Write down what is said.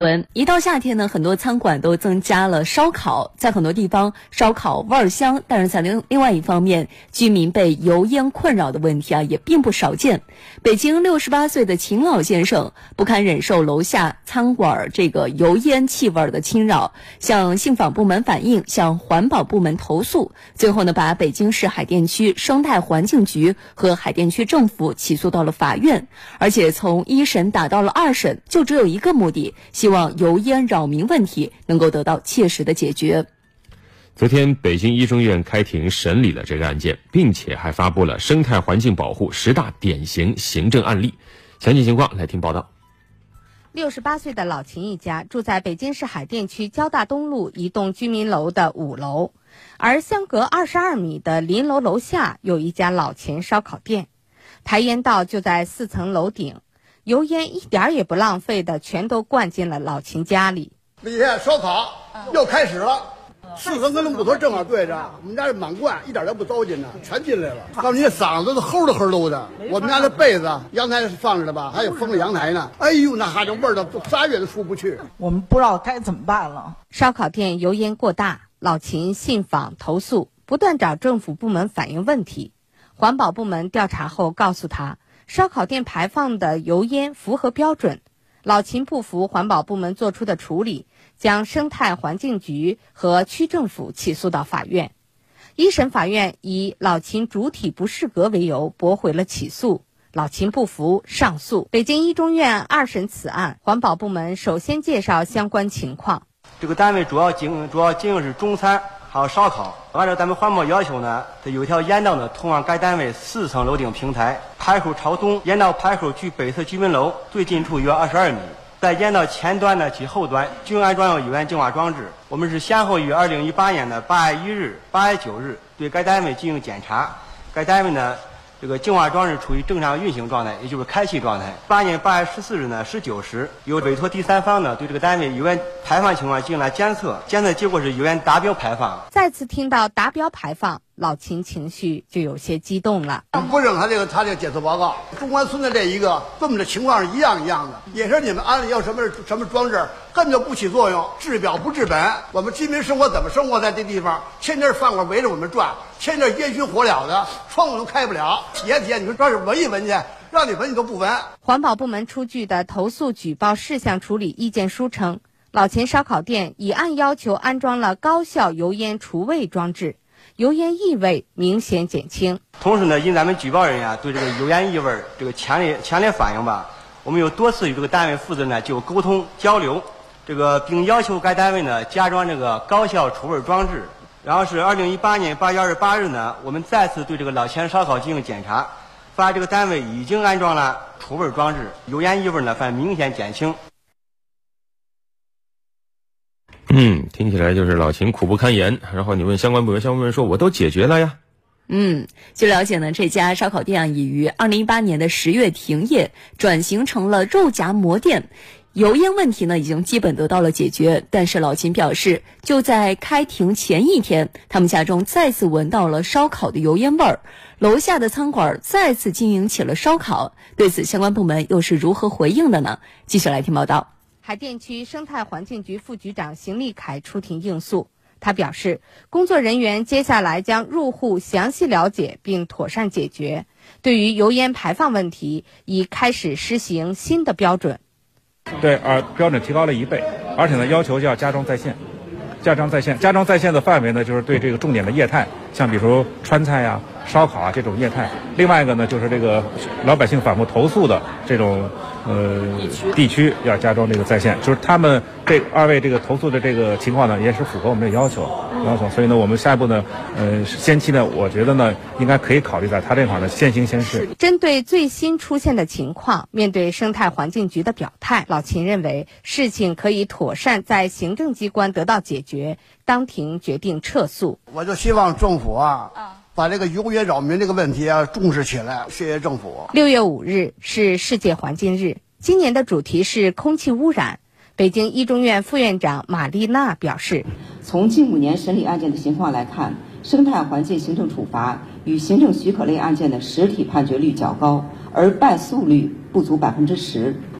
文一到夏天呢，很多餐馆都增加了烧烤，在很多地方烧烤味儿香，但是在另另外一方面，居民被油烟困扰的问题啊也并不少见。北京六十八岁的秦老先生不堪忍受楼下餐馆这个油烟气味的侵扰，向信访部门反映，向环保部门投诉，最后呢把北京市海淀区生态环境局和海淀区政府起诉到了法院，而且从一审打到了二审，就只有一个目的，希。希望油烟扰民问题能够得到切实的解决。昨天，北京一中院开庭审理了这个案件，并且还发布了生态环境保护十大典型行政案例。详细情况来听报道。六十八岁的老秦一家住在北京市海淀区交大东路一栋居民楼的五楼，而相隔二十二米的邻楼楼下有一家老秦烧烤店，排烟道就在四层楼顶。油烟一点也不浪费的，全都灌进了老秦家里。那天烧烤又开始了，四层跟那木头正好对着，我们家是满灌，一点都不糟践呢，全进来了。告诉你，嗓子都齁的齁喽的。我们家那被子阳台放着的吧，还有封着阳台呢。哎呦，那哈这味儿都仨月都出不去。我们不知道该怎么办了。烧烤店油烟过大，老秦信访投诉，不断找政府部门反映问题。环保部门调查后告诉他。烧烤店排放的油烟符合标准，老秦不服环保部门作出的处理，将生态环境局和区政府起诉到法院。一审法院以老秦主体不适格为由驳回了起诉，老秦不服上诉。北京一中院二审此案，环保部门首先介绍相关情况。这个单位主要经营主要经营是中餐。还有烧烤，按照咱们环保要求呢，这有一条烟道呢通往该单位四层楼顶平台，排口朝东，烟道排口距北侧居民楼最近处约二十二米，在烟道前端呢及后端均安装有油烟净化装置。我们是先后于二零一八年的八月一日、八月九日对该单位进行检查，该单位呢。这个净化装置处于正常运行状态，也就是开启状态。八年八月十四日呢，十九时，由委托第三方呢对这个单位油烟排放情况进行了监测，监测结果是油烟达标排放。再次听到达标排放。老秦情绪就有些激动了。不认他这个他这个检测报告，中关村的这一个跟我们的情况是一样一样的，也是你们安了要什么什么装置，根本就不起作用，治表不治本。我们居民生活怎么生活在这地方？天天饭馆围着我们转，天天烟熏火燎的，窗户都开不了。体验体验，你说这是闻一闻去，让你闻你都不闻。环保部门出具的投诉举报事项处理意见书称，老秦烧烤店已按要求安装了高效油烟除味装置。油烟异味明显减轻。同时呢，因咱们举报人员对这个油烟异味这个强烈强烈反应吧，我们有多次与这个单位负责人呢就沟通交流，这个并要求该单位呢加装这个高效除味装置。然后是二零一八年八月二十八日呢，我们再次对这个老钱烧烤进行检查，发现这个单位已经安装了除味装置，油烟异味呢反明显减轻。嗯，听起来就是老秦苦不堪言。然后你问相关部门，相关部门说我都解决了呀。嗯，据了解呢，这家烧烤店啊已于二零一八年的十月停业，转型成了肉夹馍店，油烟问题呢已经基本得到了解决。但是老秦表示，就在开庭前一天，他们家中再次闻到了烧烤的油烟味儿，楼下的餐馆再次经营起了烧烤。对此，相关部门又是如何回应的呢？继续来听报道。海淀区生态环境局副局长邢立凯出庭应诉，他表示，工作人员接下来将入户详细了解并妥善解决。对于油烟排放问题，已开始实行新的标准。对，而标准提高了一倍，而且呢，要求要加装在线。加装在线，加装在线的范围呢，就是对这个重点的业态，像比如川菜呀、烧烤啊这种业态。另外一个呢，就是这个老百姓反复投诉的这种呃地区要加装这个在线，就是他们这二位这个投诉的这个情况呢，也是符合我们的要求要求。所以呢，我们下一步呢，呃，先期呢，我觉得呢，应该可以考虑在他这块呢先行先试。针对最新出现的情况，面对生态环境局的表态，老秦认为事情可以妥善在行政机关得到解决。决当庭决定撤诉，我就希望政府啊，把这个油烟扰民这个问题啊重视起来。谢谢政府。六月五日是世界环境日，今年的主题是空气污染。北京一中院副院长马丽娜表示，从近五年审理案件的情况来看，生态环境行政处罚与行政许可类案件的实体判决率较高，而败诉率不足百分之十。